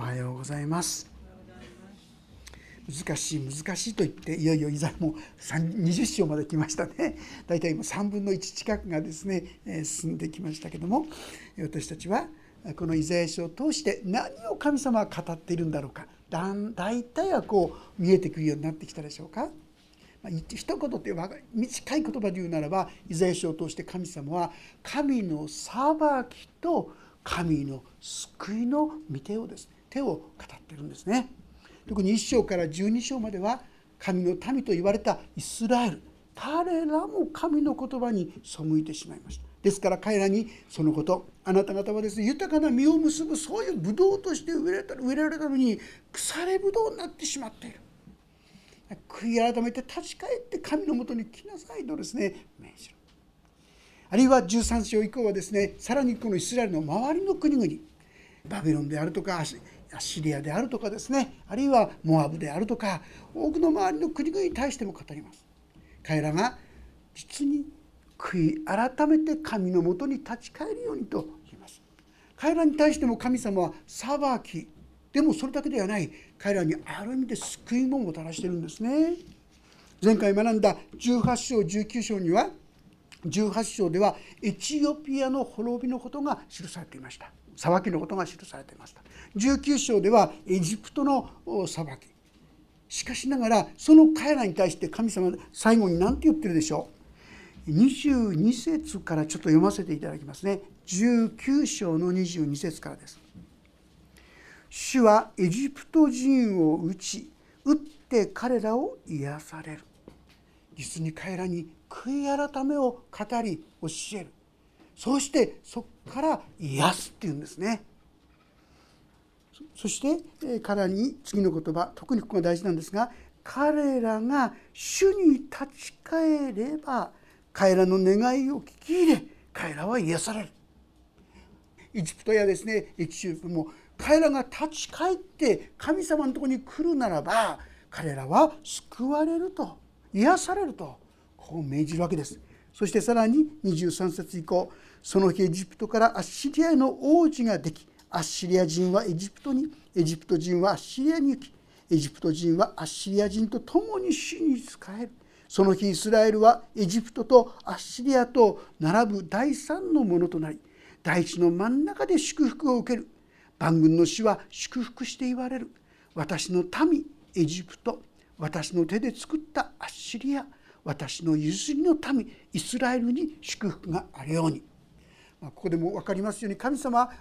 おはようございます。難しい難しいと言っていよいよいざもう20章まで来ましたね。大体今3分の1近くがですね進んできましたけども私たちはこのイザヤ書を通して何を神様は語っているんだろうか。だ大体はこう見えてくるようになってきたでしょうか。ま一言って短い言葉で言うならばイザヤ書を通して神様は神の裁きと神の救いの御手をですね手を語ってるんですね。特に1章から12章までは神の民と言われたイスラエル。彼らも神の言葉に背いてしまいました。ですから彼らにそのことあなた方はですね豊かな実を結ぶそういうブドウとして植えられた植えられたのに腐れブドウになってしまっている。悔い改めて立ち返って神のもとに来なさいとですね命じるあるいは13章以降はですねさらにこのイスラエルの周りの国々。バビロンであるとかシリアであるとかですねあるいはモアブであるとか多くの周りの国々に対しても語ります。彼らが実に悔い改めて神のもとに立ち返るようにと言います。彼らに対しても神様は裁きでもそれだけではない。彼らにある意味で救いももたらしてるんですね。前回学んだ18章19章には18章ではエチオピアの滅びのことが記されていました。裁きのことが記されていました。19章ではエジプトの裁き。しかしながらその彼らに対して神様最後に何て言ってるでしょう。22節からちょっと読ませていただきますね。19章の22節からです。主はエジプト人を打ち打って彼らを癒される。実に彼らに悔い改めを語り教える。そしてそこから癒すっていうんですね。そして彼に次の言葉特にここが大事なんですが彼らが主に立ち返れば彼らの願いを聞き入れ彼らは癒される。エジプトやですねエチオピアも彼らが立ち返って神様のとこに来るならば彼らは救われると癒されるとこう命じるわけです。そしてさらに23節以降その日エジプトからアッシリアの王子ができアッシリア人はエジプトにエジプト人はアッシリアに行きエジプト人はアッシリア人と共に主に仕える。その日イスラエルはエジプトとアッシリアと並ぶ第三のものとなり大地の真ん中で祝福を受ける。万軍の死は祝福して言われる。私の民エジプト。私の手で作ったアッシリア。私の譲りの民イスラエルに祝福があるように、ここでも分かりますように神様は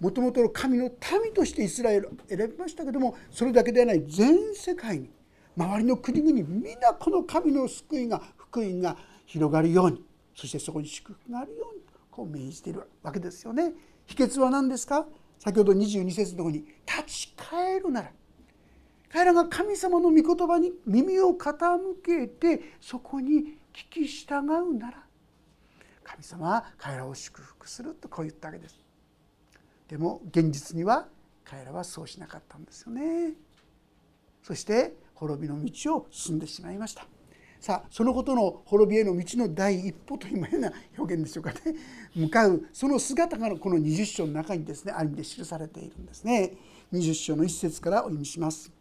もともとの神の民としてイスラエルを選びましたけどもそれだけではない全世界に周りの国々皆この神の救いが福音が広がるようにそしてそこに祝福があるようにこう命じているわけですよね。秘訣は何ですか？先ほど22節のとこに「立ち返るなら」彼らが神様の御言葉に耳を傾けてそこに聞き従うなら。神様は彼らを祝福するとこう言ったわけです。でも現実には彼らはそうしなかったんですよね。そして滅びの道を進んでしまいました。さあそのことの滅びへの道の第一歩というような表現でしょうかね。向かうその姿がこの20章の中にですねある意味で記されているんですね。20章の一節からお読みします。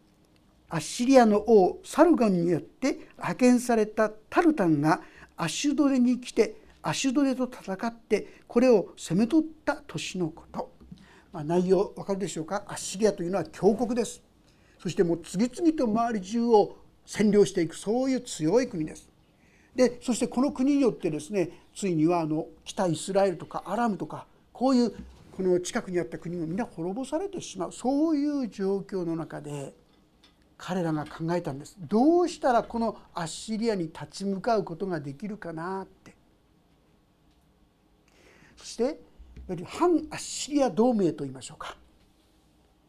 アッシリアの王サルガンによって派遣されたタルタンがアシュドレに来てアシュドレと戦ってこれを攻め取った年のこと、まあ、内容わかるでしょうか？アッシリアというのは強国です。そしてもう次々と周り中を占領していくそういう強い国です。でそしてこの国によってですねついにはあの北イスラエルとかアラムとかこういうこの近くにあった国がみんな滅ぼされてしまう。そういう状況の中で彼らが考えたんです。どうしたらこのアッシリアに立ち向かうことができるかな。そして反アッシリア同盟といいましょうか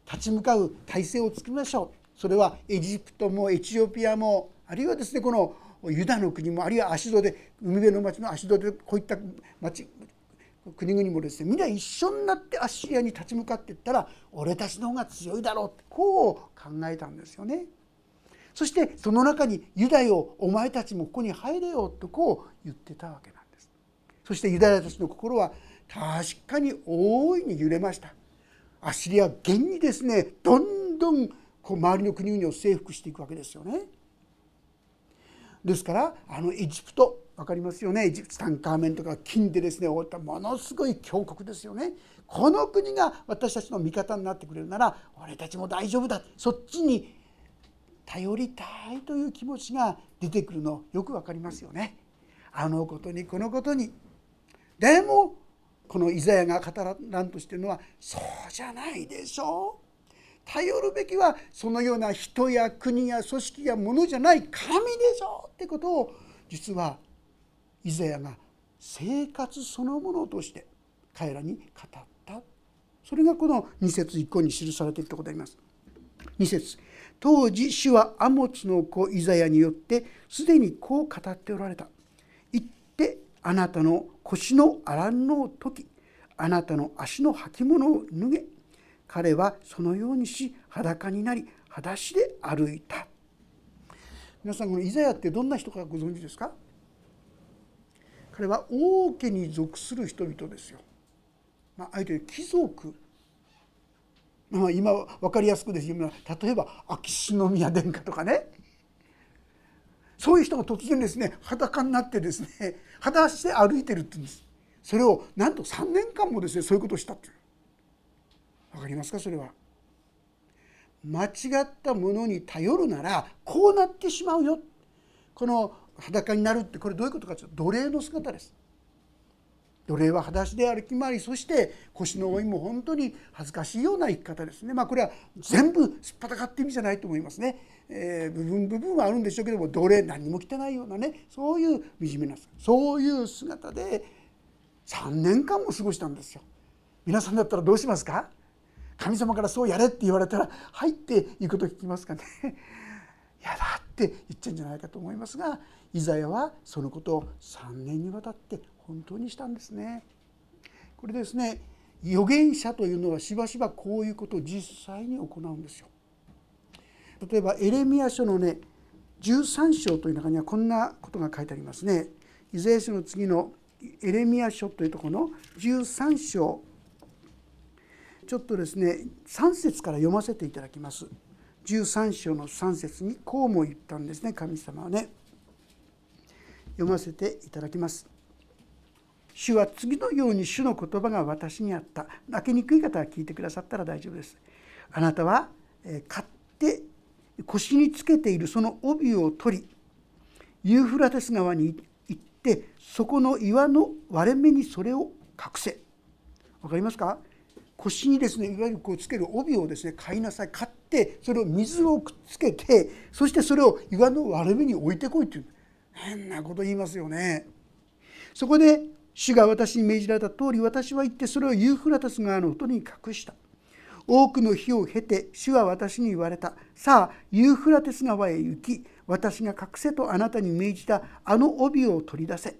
立ち向かう体制を作りましょうそれはエジプトもエチオピアもあるいはですねこのユダの国もあるいはアシドで海辺の町のアシドでこういった町国々もですねみんな一緒になってアッシリアに立ち向かっていったら俺たちの方が強いだろうってこう考えたんですよね。そしてその中にユダよお前たちもここに入れよとこう言ってたわけなんです。そしてユダヤたちの心は確かに大いに揺れました。アッシリアは現にですねどんどんこう周りの国々を征服していくわけですよね。ですからあのエジプト分かりますよねエジプトタンカーメンとか金でですね覆ったものすごい強国ですよね。この国が私たちの味方になってくれるなら俺たちも大丈夫だそっちに頼りたいという気持ちが出てくるのよく分かりますよね。あのことにこのことにでもこのイザヤが語らんとしてるのはそうじゃないでしょう頼るべきはそのような人や国や組織やものじゃない神でしょうってことを実はイザヤが生活そのものとして彼らに語ったそれがこの2節以降に記されているところであります。2節当時主はアモツの子イザヤによってすでにこう語っておられた。言ってあなたの腰のアランの時あなたの足の履物を脱げ彼はそのようにし裸になり裸足で歩いた。皆さんこのイザヤってどんな人かご存知ですか？彼は王家に属する人々ですよ。まあ、相手貴族。まあ、今分かりやすくです。よ例えば秋篠宮殿下とかね。そういう人が突然ですね裸になってですね 裸足で歩いてるって言うんです。それをなんと3年間もですねそういうことをしたっていう。分かりますか？それは。間違ったものに頼るならこうなってしまうよ。この裸になるってこれどういうことかというと奴隷の姿です。奴隷は裸足で歩き回りそして腰の老いも本当に恥ずかしいような生き方ですね。まあこれは全部すっぱたかって意味じゃないと思いますね、えー、部分部分はあるんでしょうけども奴隷何にも着てないようなねそういう惨めなそういう姿で3年間も過ごしたんですよ。皆さんだったらどうしますか？神様からそうやれって言われたら入っていくと聞きますかね。やだって言っちゃうんじゃないかと思いますがイザヤはそのことを3年にわたって本当にしたんですね。これですね預言者というのはしばしばこういうことを実際に行うんですよ。例えばエレミア書のね13章という中にはこんなことが書いてありますね。イザヤ書の次のエレミア書というとこの13章ちょっとですね3節から読ませていただきます。13章の3節にこうも言ったんですね神様はね。読ませていただきます。主は次のように主の言葉が私にあった。泣きにくい方は聞いてくださったら大丈夫です。あなたは買って腰につけているその帯を取りユーフラテス川に行ってそこの岩の割れ目にそれを隠せ。わかりますか？腰にですねいわゆるこうつける帯をですね買いなさい買ってそれを水をくっつけてそしてそれを岩の割れ目に置いてこいっていう変なこと言いますよね。そこで主が私に命じられた通り私は行ってそれをユーフラタス川のほとに隠した。多くの日を経て主は私に言われた。さあユーフラテス川へ行き私が隠せとあなたに命じたあの帯を取り出せ。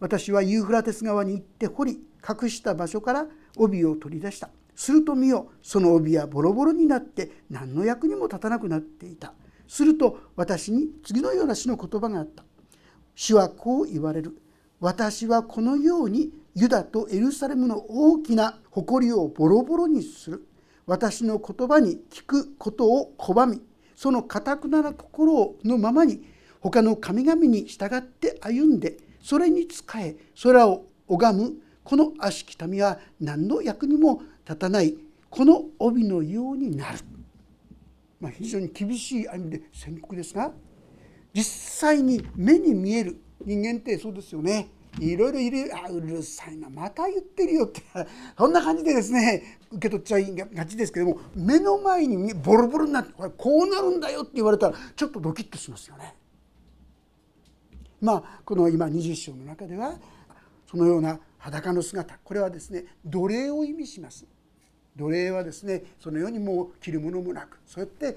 私はユーフラテス川に行って掘り隠した場所から帯を取り出した。すると見よその帯はボロボロになって何の役にも立たなくなっていた。すると私に次のような詩の言葉があった。主はこう言われる。私はこのようにユダとエルサレムの大きな誇りをボロボロにする。私の言葉に聞くことを拒みそのかたくなな心のままに他の神々に従って歩んでそれに仕え空を拝むこの悪しき民は何の役にも立たないこの帯のようになる、まあ、非常に厳しい意味で宣告ですが実際に目に見える人間ってそうですよね。いろいろいる。あうるさいな。また言ってるよって。そんな感じでですね受け取っちゃいがちですけども目の前にボロボロになってこれこうなるんだよって言われたらちょっとドキッとしますよね。まあこの今20章の中ではそのような裸の姿。これはですね奴隷を意味します。奴隷はですねそのようにもう着るものもなくそうやって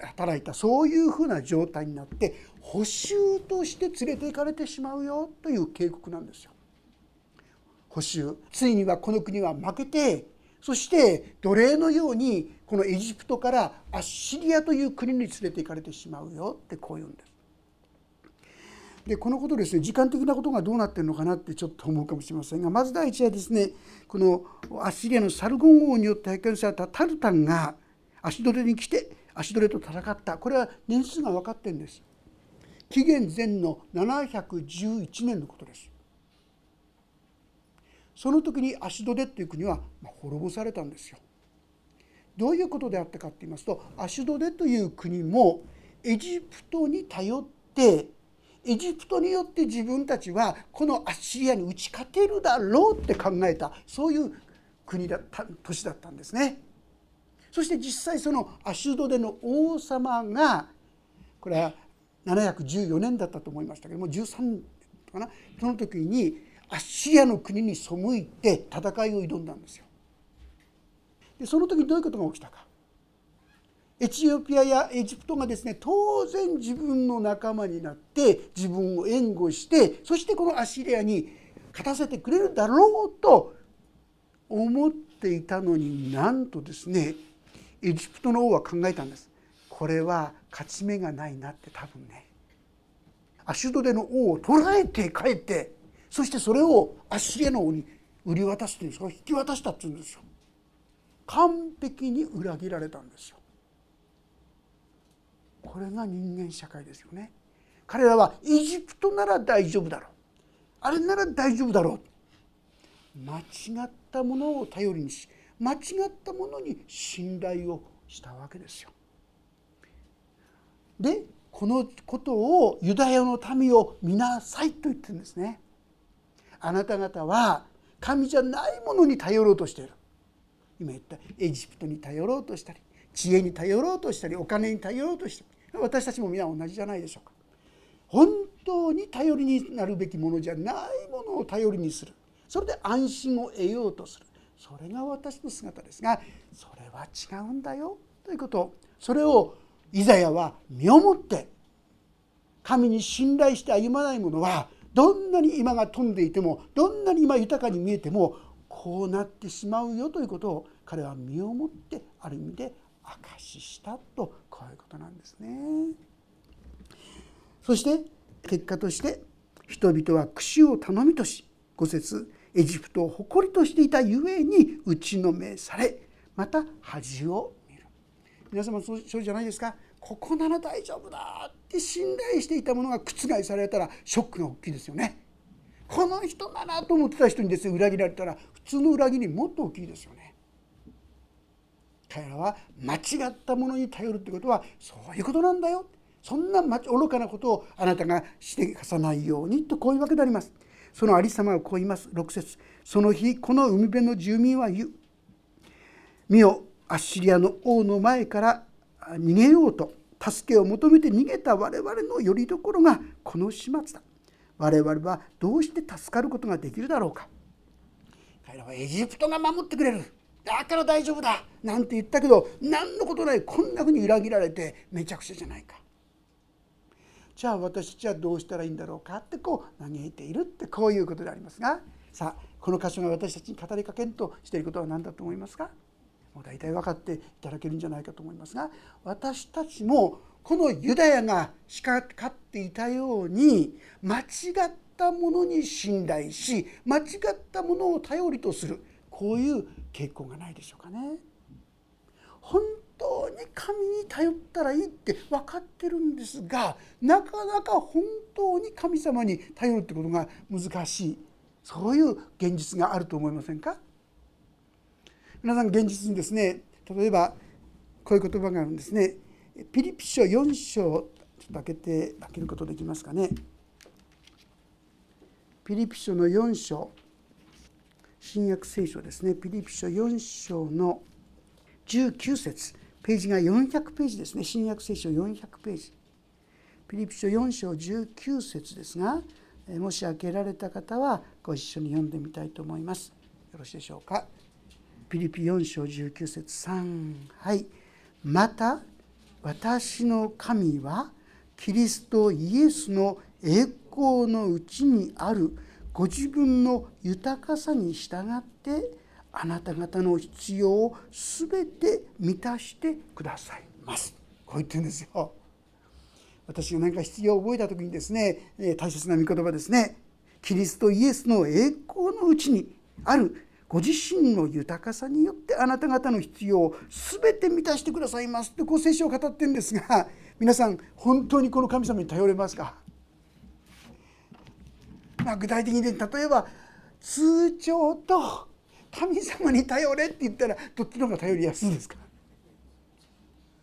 働いた。そういうふうな状態になって補修として連れて行かれてしまうよという警告なんですよ。補修ついにはこの国は負けてそして奴隷のようにこのエジプトからアッシリアという国に連れて行かれてしまうよってこう言うんです。でこのことですね時間的なことがどうなってるのかなってちょっと思うかもしれませんがまず第一はですねこのアッシリアのサルゴン王によって派遣されたタルタンが足取りに来て足取りと戦ったこれは年数が分かってるんです紀元前の711年のことですその時にアシドデという国は滅ぼされたんですよどういうことであったかと言いますとアシドデという国もエジプトに頼ってエジプトによって自分たちはこのアッシリアに打ち勝てるだろうって考えたそういう国だった都市だったんですね。そして実際そのアシュドデの王様がこれは714年だったと思いましたけども13かなその時にアッシリアの国に背いて戦いを挑んだんですよ。でその時どういうことが起きたか。エチオピアやエジプトがですね当然自分の仲間になって自分を援護してそしてこのアッシリアに勝たせてくれるだろうと思っていたのになんとですねエジプトの王は考えたんですこれは勝ち目がないなって多分ね。アシュドデの王を捕らえて帰ってそしてそれをアッシリアの王に売り渡すというんですか引き渡したっていうんですよ。完璧に裏切られたんですよ。これが人間社会ですよね。彼らはエジプトなら大丈夫だろう。あれなら大丈夫だろう。間違ったものを頼りにし間違ったものに信頼をしたわけですよ。でこのことをユダヤの民を見なさいと言ってるんですね。あなた方は神じゃないものに頼ろうとしている。今言ったエジプトに頼ろうとしたり知恵に頼ろうとしたりお金に頼ろうとしたり。私たちも皆同じじゃないでしょうか。本当に頼りになるべきものじゃないものを頼りにする。それで安心を得ようとする。それが私の姿ですがそれは違うんだよ。ということ。それをイザヤは身をもって神に信頼して歩まない者はどんなに今が飛んでいてもどんなに今豊かに見えてもこうなってしまうよということを彼は身をもってある意味で証ししたとこういうことなんですね。そして結果として人々は串を頼みとし五節エジプトを誇りとしていたゆえに打ちのめされまた恥を皆様そうじゃないですか。ここなら大丈夫だって信頼していたものが覆されたらショックが大きいですよね。この人ならと思ってた人にですね裏切られたら普通の裏切りもっと大きいですよね。彼らは間違ったものに頼るってことはそういうことなんだよ。そんな愚かなことをあなたがしてかさないようにとこういうわけであります。そのありさまをこう言います。6節。その日この海辺の住民は言う。見よアッシリアの王の前から逃げようと助けを求めて逃げた我々のよりどころがこの始末だ。我々はどうして助かることができるだろうか。彼らはエジプトが守ってくれる。だから大丈夫だ。なんて言ったけど何のことない。こんなふうに裏切られてめちゃくちゃじゃないか。じゃあ私たちはどうしたらいいんだろうかってこう嘆いているってこういうことでありますが。さあこの箇所が私たちに語りかけんとしていることは何だと思いますか？もう大体分かっていただけるんじゃないかと思いますが私たちもこのユダヤがしかかっていたように間違ったものに信頼し間違ったものを頼りとするこういう傾向がないでしょうかね。本当に神に頼ったらいいって分かってるんですがなかなか本当に神様に頼るってことが難しいそういう現実があると思いませんか？皆さん現実にですね例えばこういう言葉があるんですね。ピリピ書4章ちょっと開けて開けることできますかね。ピリピ書の4章新約聖書ですね。ピリピ書4章の19節。ページが400ページですね。新約聖書400ページ。ピリピ書4章19節ですがもし開けられた方はご一緒に読んでみたいと思います。よろしいでしょうか。ピリピ4章19節3はい。また私の神はキリストイエスの栄光のうちにあるご自分の豊かさに従ってあなた方の必要を全て満たしてくださいます。こう言ってるんですよ。私が何か必要を覚えた時にですね大切な御言葉ですね。キリストイエスの栄光のうちにあるご自身の豊かさによってあなた方の必要を全て満たしてくださいますってこう聖書を語ってるんですが 皆さん本当にこの神様に頼れますか、まあ、具体的に例えば通帳と神様に頼れって言ったらどっちの方が頼りやすいですか？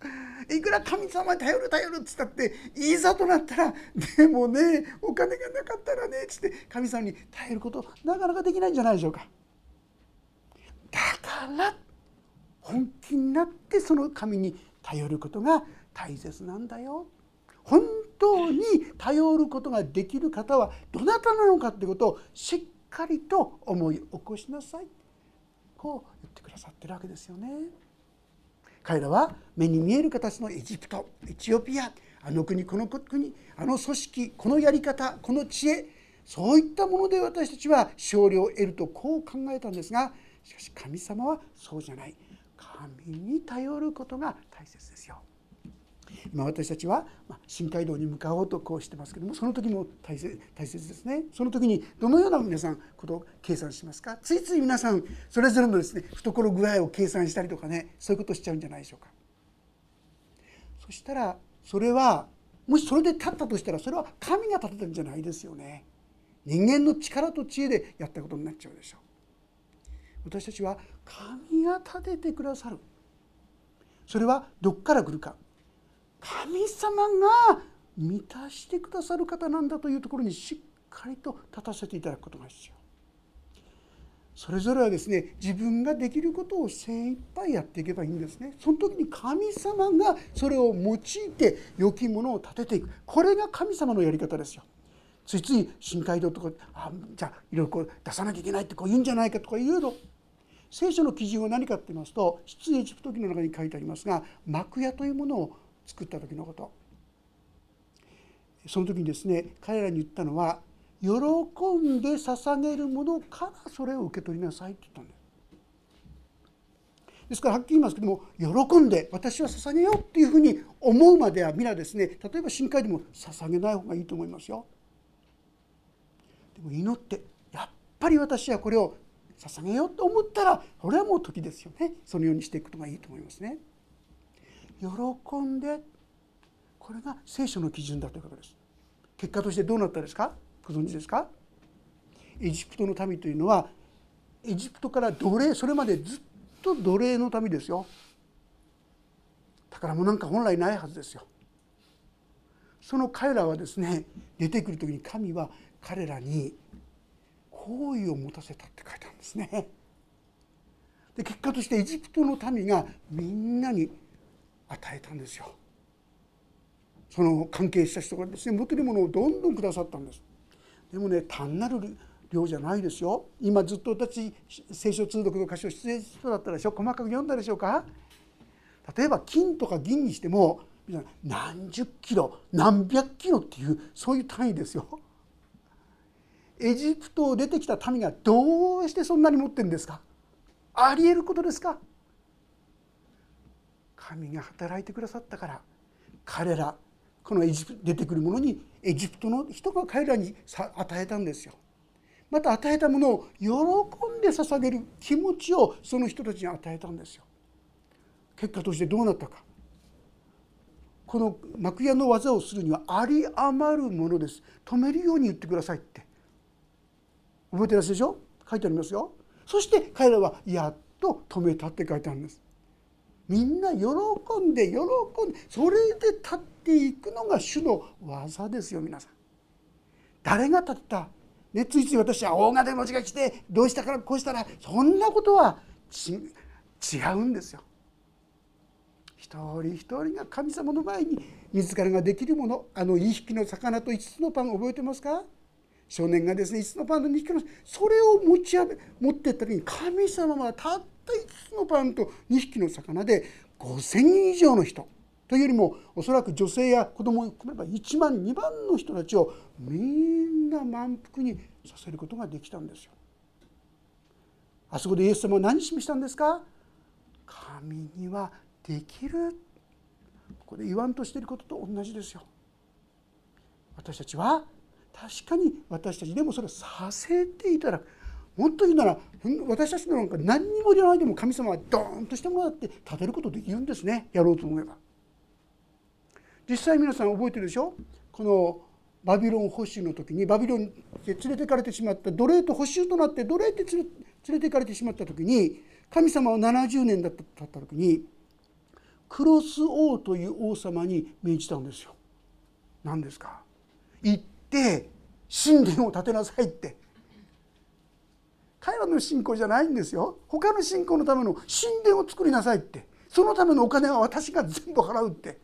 いくら神様に頼る頼るっつったっていざとなったらでもねお金がなかったらねっつって神様に頼ることなかなかできないんじゃないでしょうか。から本気になってその神に頼ることが大切なんだよ。本当に頼ることができる方はどなたなのかってことをしっかりと思い起こしなさいこう言ってくださってるわけですよね。彼らは目に見える形のエジプトエチオピアあの国この国あの組織このやり方この知恵そういったもので私たちは勝利を得るとこう考えたんですがしかし神様はそうじゃない。神に頼ることが大切ですよ。今私たちは深海道に向かおうとこうしてますけどもその時も大切大切ですね。その時にどのような皆さんことを計算しますか？ついつい皆さんそれぞれのですね懐具合を計算したりとかねそういうことをしちゃうんじゃないでしょうか。そしたらそれはもしそれで立ったとしたらそれは神が立てたんじゃないですよね。人間の力と知恵でやったことになっちゃうでしょう。私たちは神が立ててくださる。それはどっから来るか。神様が満たしてくださる方なんだというところにしっかりと立たせていただくことが必要。それぞれはですね自分ができることを精一杯やっていけばいいんですね。その時に神様がそれを用いて良きものを立てていく。これが神様のやり方ですよ。ついつい深海道とかあじゃあいろいろこう出さなきゃいけないってこう言うんじゃないかとか言うの聖書の基準は何かって言いますと出エジプト記の中に書いてありますが幕屋というものを作った時のことその時にですね彼らに言ったのは喜んで捧げるものからそれを受け取りなさいって言ったんです。ですからはっきり言いますけども喜んで私は捧げようっていうふうに思うまでは皆ですね例えば深海でも捧げない方がいいと思いますよ。でも祈ってやっぱり私はこれを捧げようと思ったらこれはもう時ですよね。そのようにしていくことがいいと思いますね。喜んでこれが聖書の基準だということです。結果としてどうなったですか？ご存知ですか？エジプトの民というのはエジプトから奴隷それまでずっと奴隷の民ですよ。宝物なんか本来ないはずですよ。その彼らはですね出てくる時に神は彼らに好意を持たせたって書いてあるんですね。で結果としてエジプトの民がみんなに与えたんですよ。その関係した人がですね持てるものをどんどんくださったんです。でもね単なる量じゃないですよ。今ずっと私聖書通読の箇所出演人だったでしょ。細かく読んだでしょうか。例えば金とか銀にしても何十キロ何百キロっていうそういう単位ですよ。エジプトを出てきた民がどうしてそんなに持ってるんですか？ありえることですか？神が働いてくださったから彼らこのエジプト出てくるものにエジプトの人が彼らに与えたんですよ。また与えたものを喜んで捧げる気持ちをその人たちに与えたんですよ。結果としてどうなったか。この幕屋の技をするにはあり余るものです。止めるように言ってくださいって。覚えてらっしゃるでしょ書いてありますよ。そして彼らはやっと止めたって書いてあるんです。みんな喜んで喜んでそれで立っていくのが主の技ですよ皆さん。誰が立った？ね、ついつい私は大金持ちが来てどうしたからこうしたらそんなことは違うんですよ。一人一人が神様の前に自らができるものあの2匹の魚と5つのパン覚えてますか？少年がですね5つのパンと2匹の？それを持ち持っていった時に神様はたった5つのパンと2匹の魚で5,000人以上の人というよりもおそらく女性や子供を含めば1万2万の人たちをみんな満腹にさせることができたんですよ。あそこでイエス様は何示したんですか？神にはできるここで言わんとしていることと同じですよ。私たちは確かに私たちでもそれをさせていただく。もっと言うなら私たちのなんか何にもいらないでも神様はドーンとしてもらって立てることできるんですね。やろうと思えば。実際皆さん覚えてるでしょこのバビロン捕囚の時にバビロンで連れてかれてしまった奴隷と捕囚となって奴隷って連れてかれてしまった時に神様は70年だった時にクロス王という王様に命じたんですよ。何ですか？行って神殿を建てなさいって。彼らの信仰じゃないんですよ。他の信仰のための神殿を作りなさいって。そのためのお金は私が全部払うって。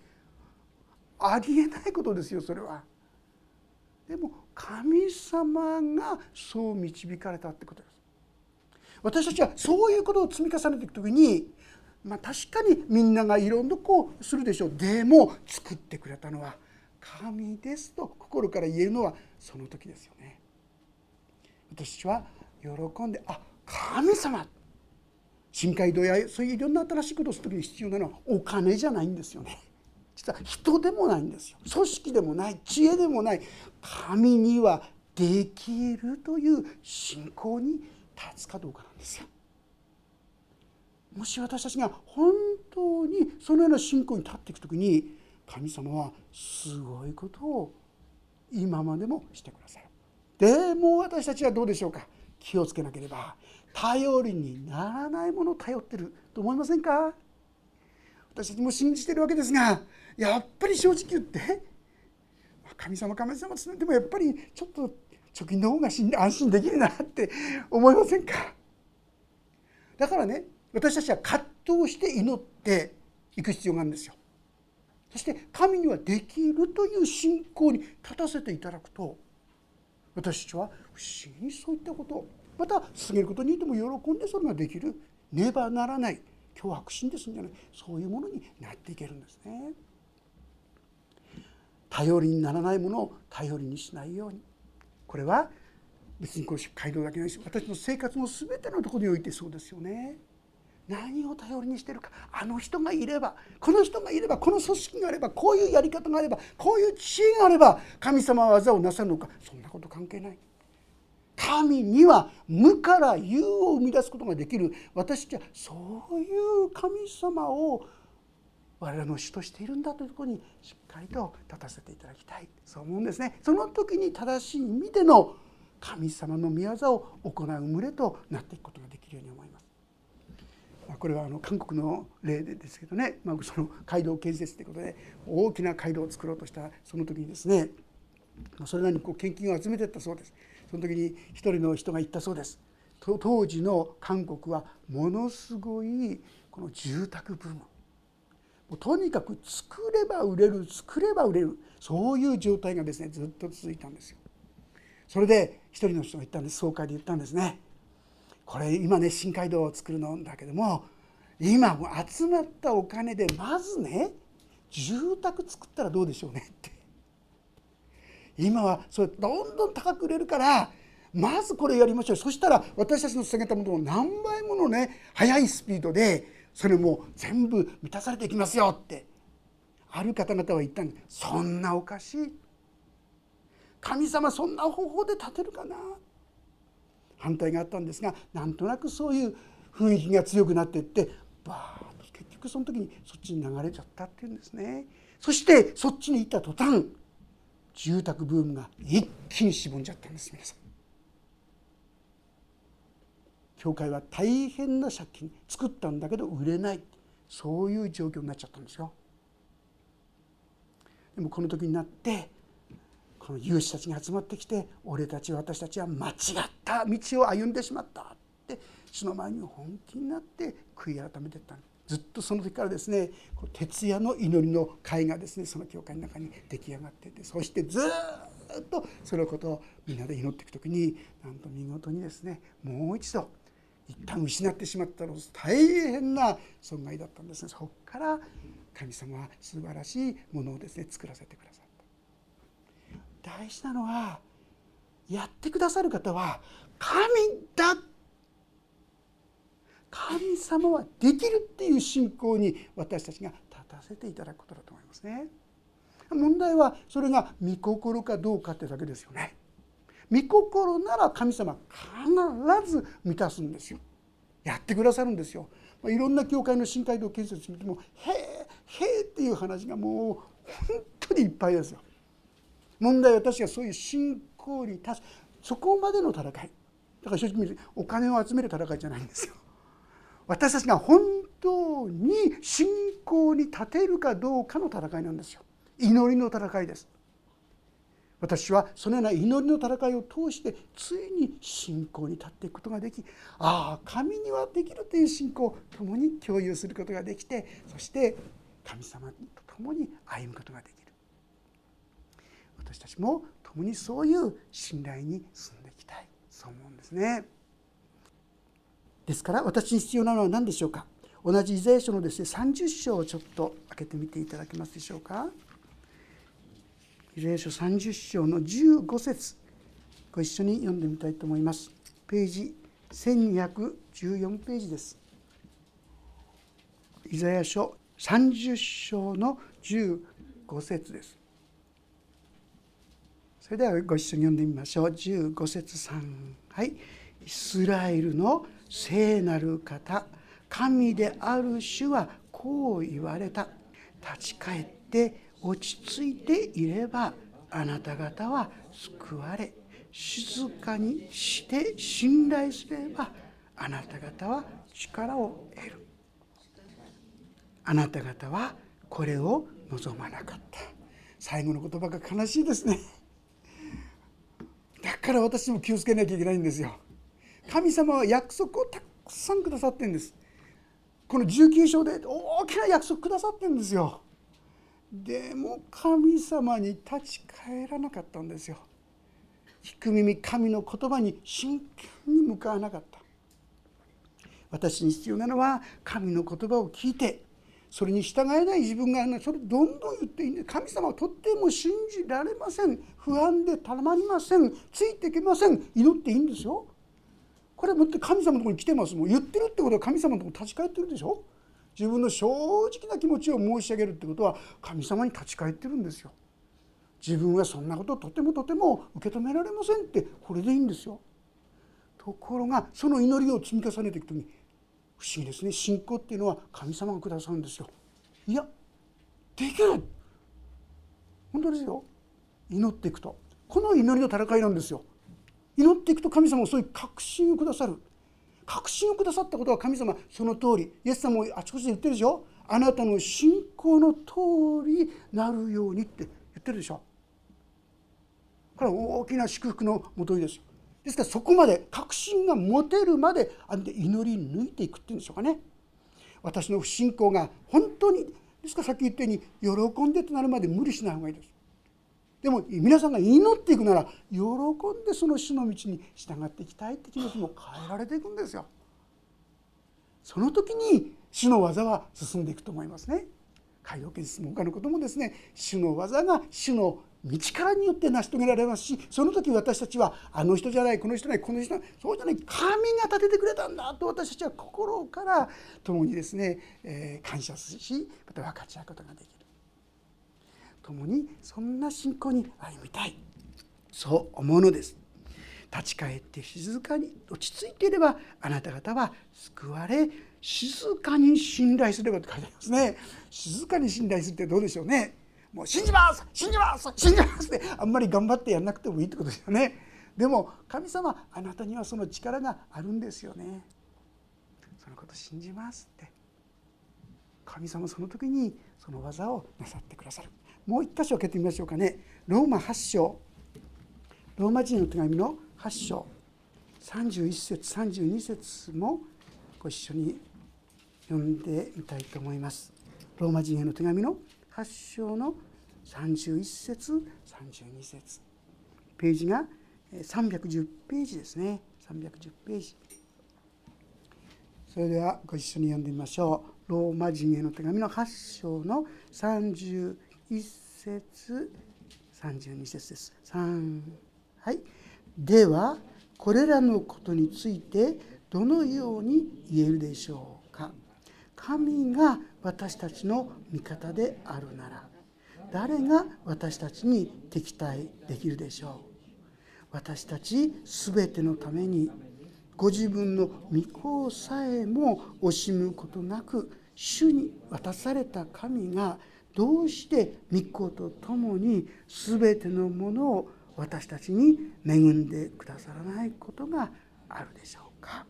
ありえないことですよそれは。でも神様がそう導かれたってことです。私たちはそういうことを積み重ねていく時に、まあ、確かにみんながいろんなこうするでしょう。でも作ってくれたのは神ですと心から言えるのはその時ですよね。私は喜んであ神様深海道やそういういろんな新しいことをする時に必要なのはお金じゃないんですよね。実は人でもないんですよ組織でもない知恵でもない神にはできるという信仰に立つかどうかなんですよ。もし私たちが本当にそのような信仰に立っていく時に神様はすごいことを今までもしてくださる。でも私たちはどうでしょうか。気をつけなければ。頼りにならないものを頼ってると思いませんか？私たちも信じてるわけですがやっぱり正直言って神様神様つでもやっぱりちょっと貯金の方が安心できるなって思いませんか？だからね私たちは葛藤して祈っていく必要があるんですよ。そして神にはできるという信仰に立たせていただくと私たちは不思議にそういったことまた過ぎることにいても喜んでそれができるねばならない脅迫心ですんじゃないそういうものになっていけるんですね。頼りにならないものを頼りにしないようにこれは別にこれ街道だけないし私の生活の全てのところにおいてそうですよね。何を頼りにしてるか。あの人がいればこの人がいればこの組織があればこういうやり方があればこういう知恵があれば神様は技をなさるのか。そんなこと関係ない。神には無から有を生み出すことができる。私たちはそういう神様を我々の主としているんだというところにしっかりと立たせていただきたい。そう思うんですね。その時に正しい意味での神様の御業を行う群れとなっていくことができるように思います。これはあの韓国の例ですけどね、まあ、その街道建設ということで大きな街道を作ろうとしたその時にですね。それなりにこう献金を集めていったそうです。その時に一人の人が言ったそうです。当時の韓国はものすごいこの住宅ブーム。もうとにかく作れば売れる作れば売れるそういう状態がですねずっと続いたんですよ。それで一人の人が言ったんです。総会で言ったんですね。これ今ね新街道を作るのだけども今集まったお金でまずね住宅作ったらどうでしょうねって。今はそれどんどん高く売れるからまずこれやりましょう。そしたら私たちの捧げたものを何倍ものね速いスピードでそれも全部満たされていきますよって。ある方々は言ったんです。そんなおかしい神様そんな方法で立てるかな反対があったんですがなんとなくそういう雰囲気が強くなっていってバーッと結局その時にそっちに流れちゃったっていうんですね。そしてそっちに行った途端住宅ブームが一気にしぼんじゃったんです皆さん。教会は大変な借金作ったんだけど売れない。そういう状況になっちゃったんですよ。でもこの時になってこの有志たちが集まってきて俺たち私たちは間違った道を歩んでしまったって主の前に本気になって悔い改めていった。ずっとその時からですね徹夜の祈りの会がですねその教会の中に出来上がっててそしてずっとそのことをみんなで祈っていく時になんと見事にですねもう一度一旦失ってしまったの大変な損害だったんですね。そこから神様は素晴らしいものをですね作らせてくださった。大事なのはやってくださる方は神だ神様はできるっていう信仰に私たちが立たせていただくことだと思いますね。問題はそれが御心かどうかってだけですよね。御心なら神様必ず満たすんですよ。やってくださるんですよ。いろんな教会の新街道建設見ても「へえへえ」っていう話がもう本当にいっぱいですよ。問題は私はそういう信仰に達そこまでの戦い。だから正直にお金を集める戦いじゃないんですよ。私たちが本当に信仰に立てるかどうかの戦いなんですよ。祈りの戦いです。私はそのような祈りの戦いを通してついに信仰に立っていくことができああ神にはできるという信仰を共に共有することができてそして神様と共に歩むことができる。私たちも共にそういう信頼に進んでいきたい。そう思うんですね。ですから私に必要なのは何でしょうか？同じイザヤ書のですね30章をちょっと開けてみていただけますでしょうか？イザヤ書30章の15節ご一緒に読んでみたいと思います。ページ1214ページです。イザヤ書30章の15節です。それではご一緒に読んでみましょう。15節3はい。イスラエルの聖なる方。神である主はこう言われた。立ち返って落ち着いていればあなた方は救われ。静かにして信頼すればあなた方は力を得る。あなた方はこれを望まなかった。最後の言葉が悲しいですね。だから私も気をつけなきゃいけないんですよ。神様は約束をたくさんくださってんです。この19章で大きな約束くださってんですよ。でも神様に立ち返らなかったんですよ。聞く耳神の言葉に真剣に向かわなかった。私に必要なのは神の言葉を聞いてそれに従えない自分がそれどんどん言っていいんで神様はとっても信じられません。不安でたまりません。ついていけません。祈っていいんですよ。これ持って神様のところに来てますもん。言ってるってことは神様のところに立ち返ってるでしょ。自分の正直な気持ちを申し上げるってことは神様に立ち返ってるんですよ。自分はそんなこととてもとても受け止められませんって。これでいいんですよ。ところがその祈りを積み重ねていくときに不思議ですね。信仰っていうのは神様がくださるんですよ。いやできる。本当ですよ。祈っていくと。この祈りの戦いなんですよ。祈っていくと神様もそういう確信をくださる。確信をくださったことは神様その通り。イエス様もあちこちで言ってるでしょ。あなたの信仰の通りなるようにって言ってるでしょ。これは大きな祝福のもといです。よですからそこまで確信が持てるまであで祈り抜いていくっていうんでしょうかね私の不信仰が本当にですからさっき言ったように喜んでとなるまで無理しない方がいいですでも皆さんが祈っていくなら喜んでその主の道に従っていきたいって気持ちも変えられていくんですよ。その時に主の技は進んでいくと思いますね。海洋建設も他のこともですね主の技が主の道からによって成し遂げられますしその時私たちはあの人じゃないこの人じゃないこの人じゃないそうじゃない神が立ててくれたんだと私たちは心から共にですね、えー、感謝するしまた分かち合うことができる。共にそんな信仰に歩みたい。そう思うのです。立ち返って静かに落ち着いていればあなた方は救われ静かに信頼すればと書いてありますね。静かに信頼するってどうでしょうね。もう信じます信じます信じますってあんまり頑張ってやんなくてもいいってことですよね。でも神様あなたにはその力があるんですよね。そのこと信じますって。神様その時にその技をなさってくださる。もう一箇所開けてみましょうかね。ローマ8章。ローマ人の手紙の8章。31節32節もご一緒に読んでみたいと思います。ローマ人への手紙の8章の31節32節。ページが310ページですね。310ページ。それではご一緒に読んでみましょう。ローマ人への手紙の8章の31 1節32節です。3はい。ではこれらのことについてどのように言えるでしょうか。神が私たちの味方であるなら誰が私たちに敵対できるでしょう？私たち全てのためにご自分の御子さえも惜しむことなく主に渡された神がどうして御子と共に全てのものを私たちに恵んでくださらないことがあるでしょうか？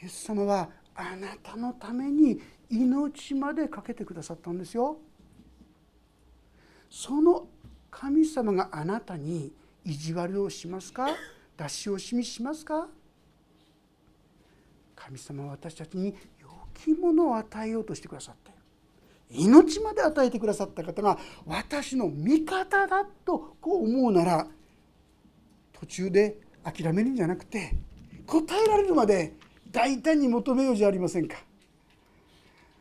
イエス様はあなたのために命までかけてくださったんですよ。その神様があなたに意地悪をしますか？出し惜しみしますか？神様は私たちに良きものを与えようとしてくださって命まで与えてくださった方が私の味方だとこう思うなら途中で諦めるんじゃなくて答えられるまで大胆に求めようじゃありませんか。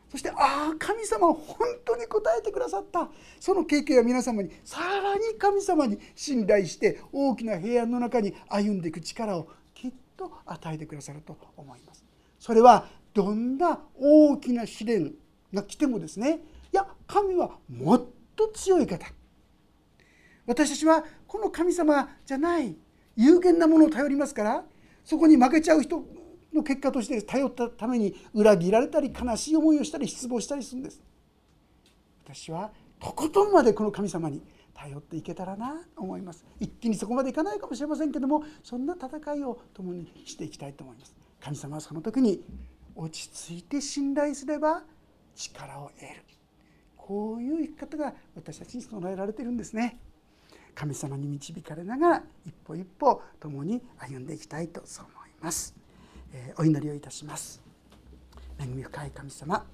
そしてああ神様は本当に答えてくださった。その経験は皆様にさらに神様に信頼して大きな平安の中に歩んでいく力をきっと与えてくださると思います。それはどんな大きな試練が来てもですねいや神はもっと強い方。私たちはこの神様じゃない有限なものを頼りますからそこに負けちゃう人の結果として頼ったために裏切られたり悲しい思いをしたり失望したりするんです。私はとことんまでこの神様に頼っていけたらなと思います。一気にそこまでいかないかもしれませんけどもそんな戦いを共にしていきたいと思います。神様はその時に落ち着いて信頼すれば力を得る。こういう生き方が私たちに備えられているんですね。神様に導かれながら一歩一歩共に歩んでいきたいとそう思います。お祈りをいたします。恵み深い神様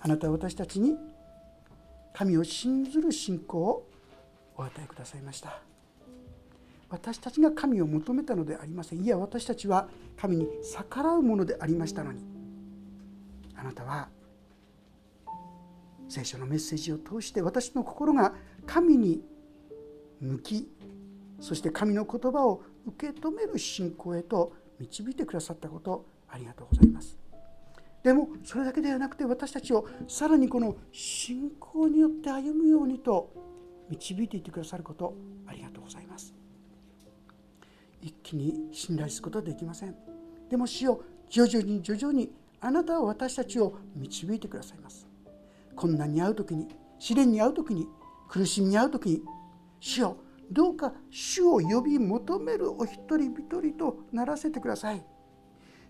あなたは私たちに神を信ずる信仰をお与えくださいました。私たちが神を求めたのでありません。いや私たちは神に逆らうものでありましたのに。あなたは聖書のメッセージを通して私の心が神に向きそして神の言葉を受け止める信仰へと導いてくださったことありがとうございます。でもそれだけではなくて私たちをさらにこの信仰によって歩むようにと導いていってくださることありがとうございます。一気に信頼することはできません。でも主よ徐々に徐々にあなたは私たちを導いてくださいます。困難に遭う時に試練に遭う時に苦しみに遭う時に主よどうか主を呼び求めるお一人一人とならせてください。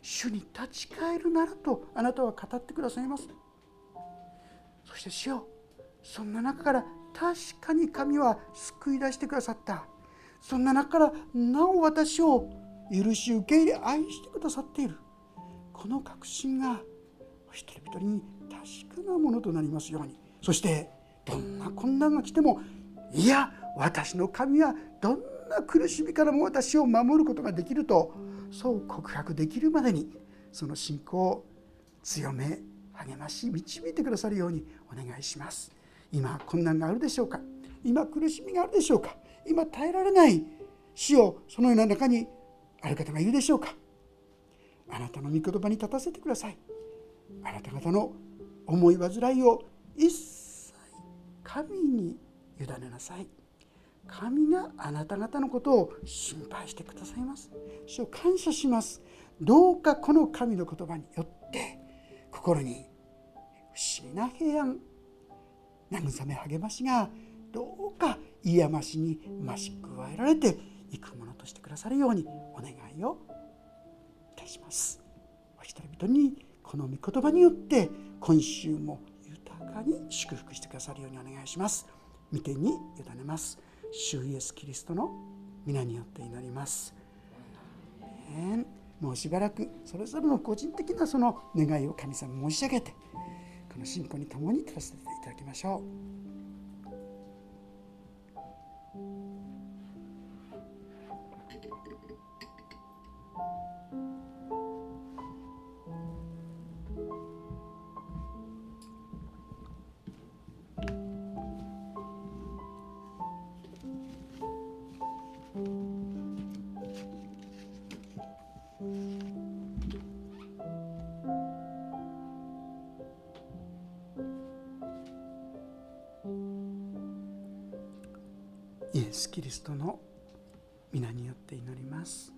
主に立ち返るならとあなたは語ってくださいます。そして主よそんな中から確かに神は救い出してくださった。そんな中からなお私を許し受け入れ愛してくださっている。この確信がお一人一人に確かなものとなりますように。そしてどんな困難が来てもいや私の神はどんな苦しみからも私を守ることができるとそう告白できるまでにその信仰を強め励まし導いてくださるようにお願いします。今困難があるでしょうか？今苦しみがあるでしょうか？今耐えられない死をそのような中にある方がいるでしょうか？あなたの御言葉に立たせてください。あなた方の思い煩いを一切神に委ねなさい。神があなた方のことを心配してくださいます。主を感謝します。どうかこの神の言葉によって心に不思議な平安慰め励ましがどうか癒ましに増し加えられていくものとしてくださるようにお願いをいたします。お一人々にこの御言葉によって今週も豊かに祝福してくださるようにお願いします。御手に委ねます。主イエス・キリストの皆によって祈ります。もうしばらくそれぞれの個人的なその願いを神様申し上げてこの信仰に共に立たせていただきましょう。キリストの皆によって祈ります。